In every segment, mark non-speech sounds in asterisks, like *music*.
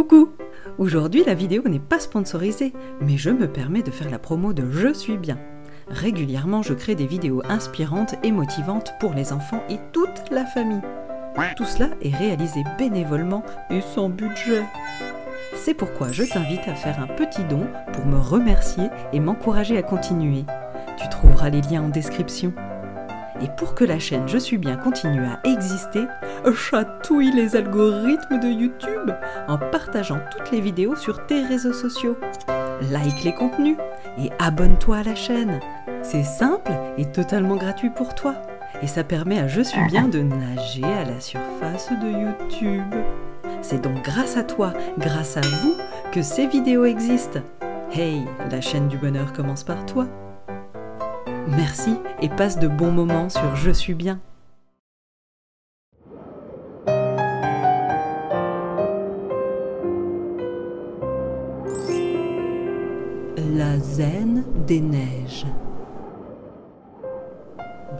Coucou Aujourd'hui, la vidéo n'est pas sponsorisée, mais je me permets de faire la promo de Je suis bien. Régulièrement, je crée des vidéos inspirantes et motivantes pour les enfants et toute la famille. Tout cela est réalisé bénévolement et sans budget. C'est pourquoi je t'invite à faire un petit don pour me remercier et m'encourager à continuer. Tu trouveras les liens en description. Et pour que la chaîne Je suis bien continue à exister, chatouille les algorithmes de YouTube en partageant toutes les vidéos sur tes réseaux sociaux. Like les contenus et abonne-toi à la chaîne. C'est simple et totalement gratuit pour toi. Et ça permet à Je suis bien de nager à la surface de YouTube. C'est donc grâce à toi, grâce à vous, que ces vidéos existent. Hey, la chaîne du bonheur commence par toi. Merci et passe de bons moments sur Je suis bien. La zen des neiges.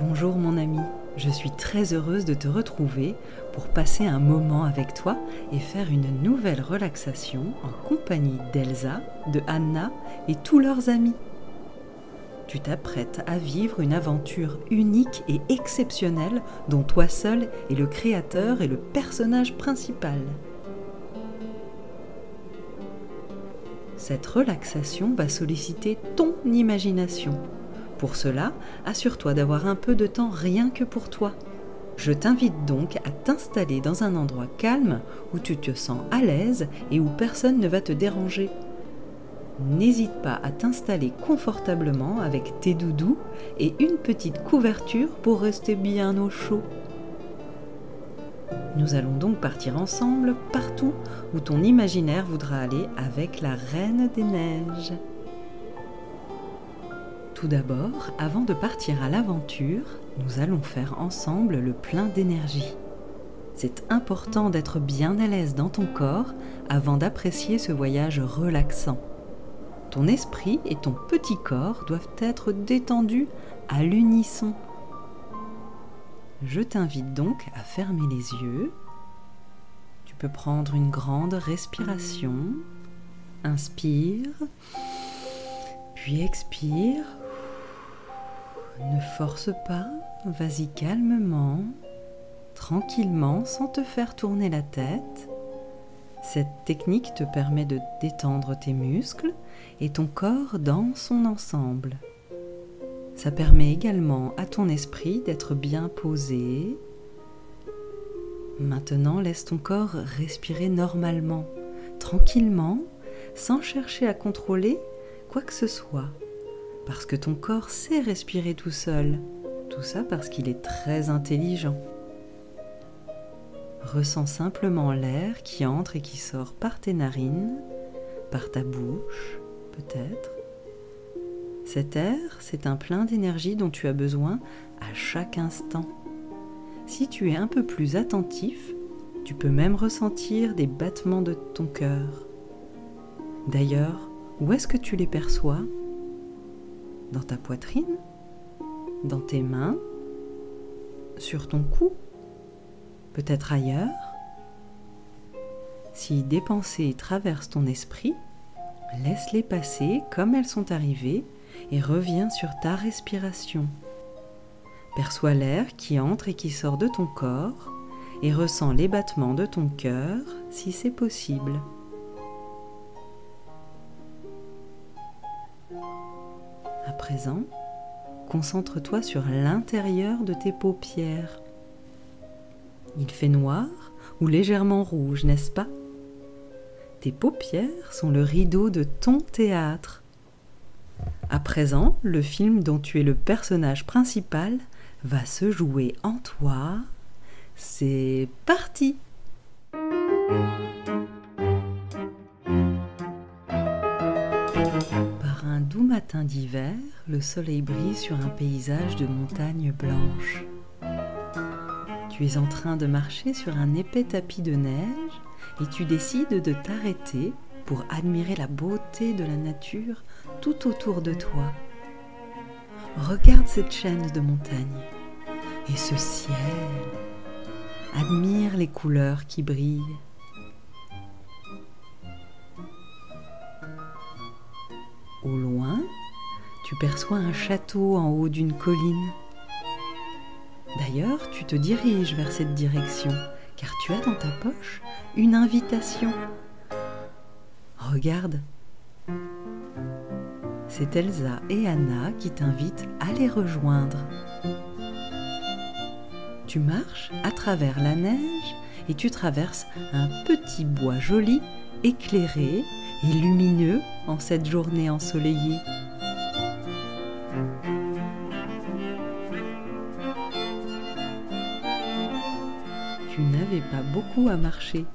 Bonjour mon ami, je suis très heureuse de te retrouver pour passer un moment avec toi et faire une nouvelle relaxation en compagnie d'Elsa, de Anna et tous leurs amis tu t'apprêtes à vivre une aventure unique et exceptionnelle dont toi seul es le créateur et le personnage principal. Cette relaxation va solliciter ton imagination. Pour cela, assure-toi d'avoir un peu de temps rien que pour toi. Je t'invite donc à t'installer dans un endroit calme où tu te sens à l'aise et où personne ne va te déranger n'hésite pas à t'installer confortablement avec tes doudous et une petite couverture pour rester bien au chaud. Nous allons donc partir ensemble partout où ton imaginaire voudra aller avec la Reine des Neiges. Tout d'abord, avant de partir à l'aventure, nous allons faire ensemble le plein d'énergie. C'est important d'être bien à l'aise dans ton corps avant d'apprécier ce voyage relaxant. Ton esprit et ton petit corps doivent être détendus à l'unisson. Je t'invite donc à fermer les yeux. Tu peux prendre une grande respiration. Inspire, puis expire. Ne force pas, vas-y calmement, tranquillement, sans te faire tourner la tête. Cette technique te permet de détendre tes muscles et ton corps dans son ensemble. Ça permet également à ton esprit d'être bien posé. Maintenant, laisse ton corps respirer normalement, tranquillement, sans chercher à contrôler quoi que ce soit, parce que ton corps sait respirer tout seul. Tout ça parce qu'il est très intelligent. Ressens simplement l'air qui entre et qui sort par tes narines, par ta bouche, peut-être. Cet air, c'est un plein d'énergie dont tu as besoin à chaque instant. Si tu es un peu plus attentif, tu peux même ressentir des battements de ton cœur. D'ailleurs, où est-ce que tu les perçois? Dans ta poitrine? Dans tes mains? Sur ton cou? Peut-être ailleurs Si des pensées traversent ton esprit, Laisse-les passer comme elles sont arrivées et reviens sur ta respiration. Perçois l'air qui entre et qui sort de ton corps et ressens les battements de ton cœur si c'est possible. À présent, concentre-toi sur l'intérieur de tes paupières. Il fait noir ou légèrement rouge, n'est-ce pas? Tes paupières sont le rideau de ton théâtre. À présent, le film dont tu es le personnage principal va se jouer en toi. C'est parti Par un doux matin d'hiver, le soleil brille sur un paysage de montagnes blanches. Tu es en train de marcher sur un épais tapis de neige et tu décides de t'arrêter pour admirer la beauté de la nature tout autour de toi. Regarde cette chaîne de montagnes et ce ciel. Admire les couleurs qui brillent. Au loin, tu perçois un château en haut d'une colline. D'ailleurs, tu te diriges vers cette direction, car tu as dans ta poche une invitation. Regarde, c'est Elsa et Anna qui t'invitent à les rejoindre. Tu marches à travers la neige et tu traverses un petit bois joli, éclairé et lumineux en cette journée ensoleillée. Tu n'avais pas beaucoup à marcher,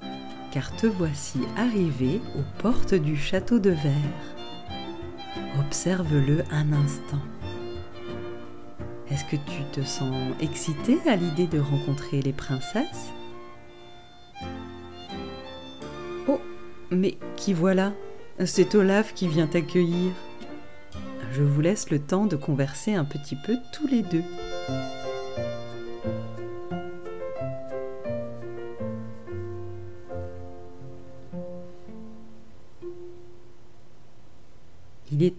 car te voici arrivé aux portes du château de verre. Observe-le un instant. Est-ce que tu te sens excité à l'idée de rencontrer les princesses? Oh, mais qui voilà? C'est Olaf qui vient t'accueillir. Je vous laisse le temps de converser un petit peu tous les deux.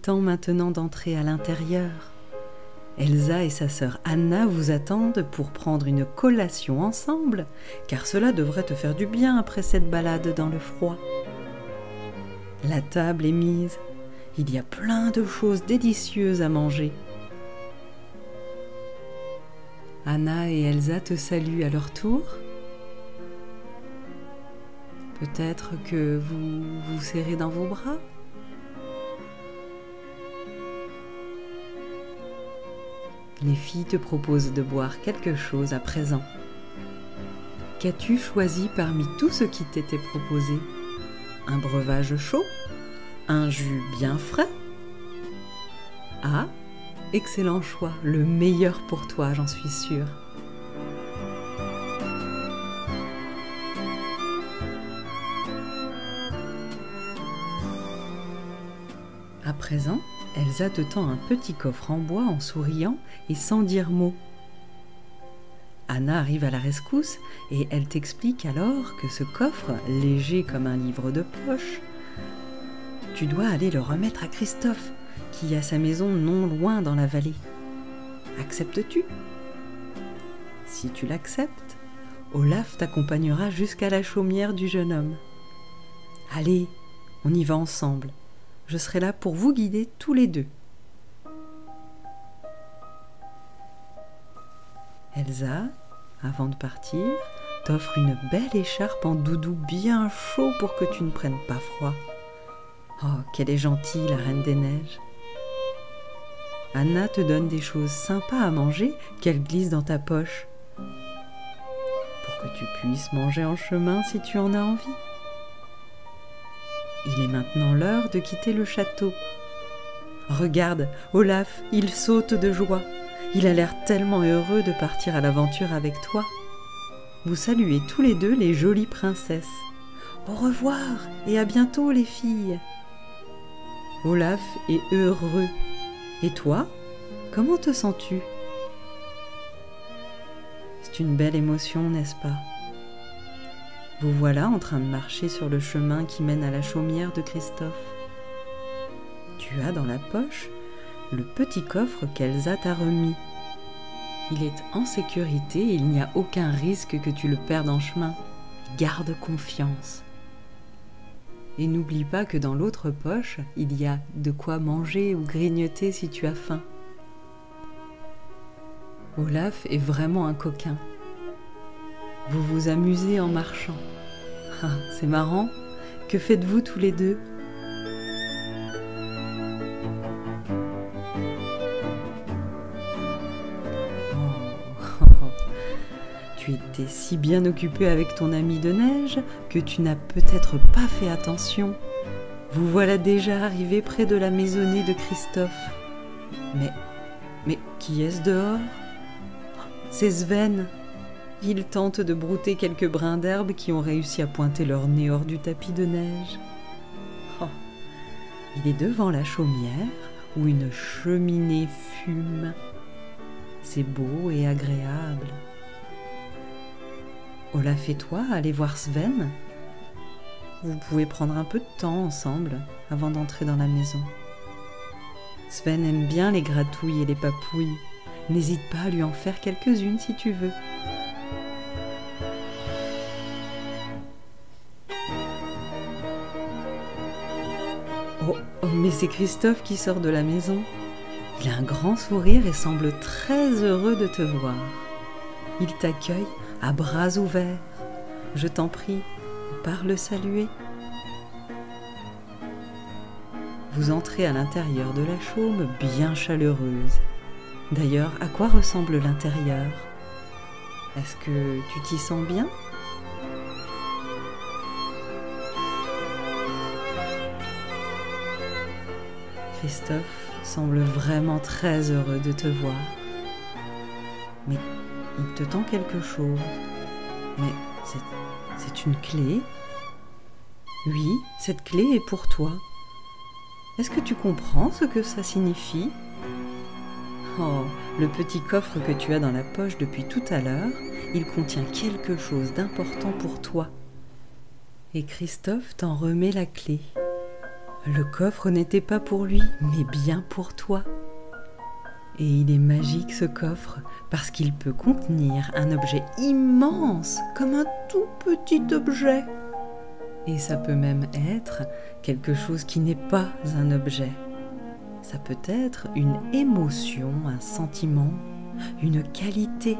Temps maintenant d'entrer à l'intérieur. Elsa et sa sœur Anna vous attendent pour prendre une collation ensemble, car cela devrait te faire du bien après cette balade dans le froid. La table est mise. Il y a plein de choses délicieuses à manger. Anna et Elsa te saluent à leur tour. Peut-être que vous vous serrez dans vos bras. Les filles te proposent de boire quelque chose à présent. Qu'as-tu choisi parmi tout ce qui t'était proposé? Un breuvage chaud? Un jus bien frais? Ah, excellent choix, le meilleur pour toi, j'en suis sûre. À présent, Elsa te tend un petit coffre en bois en souriant et sans dire mot. Anna arrive à la rescousse et elle t'explique alors que ce coffre, léger comme un livre de poche, tu dois aller le remettre à Christophe, qui a sa maison non loin dans la vallée. Acceptes-tu? Si tu l'acceptes, Olaf t'accompagnera jusqu'à la chaumière du jeune homme. Allez, on y va ensemble je serai là pour vous guider tous les deux. Elsa, avant de partir, t'offre une belle écharpe en doudou bien chaud pour que tu ne prennes pas froid. Oh, qu'elle est gentille, la Reine des Neiges. Anna te donne des choses sympas à manger qu'elle glisse dans ta poche pour que tu puisses manger en chemin si tu en as envie. Il est maintenant l'heure de quitter le château. Regarde, Olaf, il saute de joie. Il a l'air tellement heureux de partir à l'aventure avec toi. Vous saluez tous les deux les jolies princesses. Au revoir et à bientôt les filles. Olaf est heureux. Et toi, comment te sens-tu? C'est une belle émotion, n'est-ce pas? Vous voilà en train de marcher sur le chemin qui mène à la chaumière de Christophe. Tu as dans la poche le petit coffre qu'Elsa t'a remis. Il est en sécurité et il n'y a aucun risque que tu le perdes en chemin. Garde confiance. Et n'oublie pas que dans l'autre poche, il y a de quoi manger ou grignoter si tu as faim. Olaf est vraiment un coquin. Vous vous amusez en marchant. Ah, c'est marrant. Que faites-vous tous les deux? Oh. *laughs* Tu étais si bien occupé avec ton ami de neige que tu n'as peut-être pas fait attention. Vous voilà déjà arrivé près de la maisonnée de Christophe. Mais, mais qui est-ce dehors? C'est Sven, il tente de brouter quelques brins d'herbe qui ont réussi à pointer leur nez hors du tapis de neige. Oh. Il est devant la chaumière où une cheminée fume. C'est beau et agréable. Olaf et toi, allez voir Sven. Vous pouvez prendre un peu de temps ensemble avant d'entrer dans la maison. Sven aime bien les gratouilles et les papouilles. N'hésite pas à lui en faire quelques-unes si tu veux. Oh, oh, mais c'est Christophe qui sort de la maison. Il a un grand sourire et semble très heureux de te voir. Il t'accueille à bras ouverts. Je t'en prie, pars le saluer. Vous entrez à l'intérieur de la chaume bien chaleureuse. D'ailleurs, à quoi ressemble l'intérieur? Est-ce que tu t'y sens bien? Christophe semble vraiment très heureux de te voir. Mais il te tend quelque chose. Mais c'est une clé Oui, cette clé est pour toi. Est-ce que tu comprends ce que ça signifie? Oh, le petit coffre que tu as dans la poche depuis tout à l'heure, il contient quelque chose d'important pour toi. Et Christophe t'en remet la clé. Le coffre n'était pas pour lui, mais bien pour toi. Et il est magique ce coffre parce qu'il peut contenir un objet immense comme un tout petit objet. Et ça peut même être quelque chose qui n'est pas un objet. Ça peut être une émotion, un sentiment, une qualité,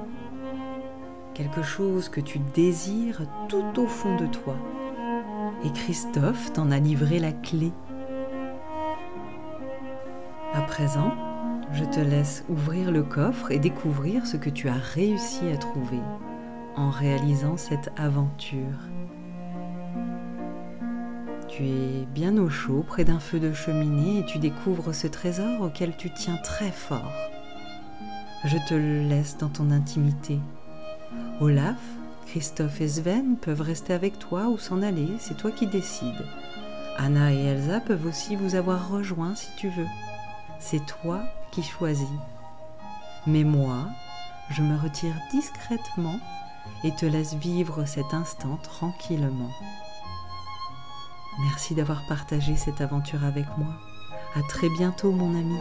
quelque chose que tu désires tout au fond de toi. Et Christophe t'en a livré la clé. Présent, je te laisse ouvrir le coffre et découvrir ce que tu as réussi à trouver en réalisant cette aventure. Tu es bien au chaud près d'un feu de cheminée et tu découvres ce trésor auquel tu tiens très fort. Je te le laisse dans ton intimité. Olaf, Christophe et Sven peuvent rester avec toi ou s'en aller, c'est toi qui décides. Anna et Elsa peuvent aussi vous avoir rejoint si tu veux. C'est toi qui choisis. Mais moi, je me retire discrètement et te laisse vivre cet instant tranquillement. Merci d'avoir partagé cette aventure avec moi. À très bientôt mon ami.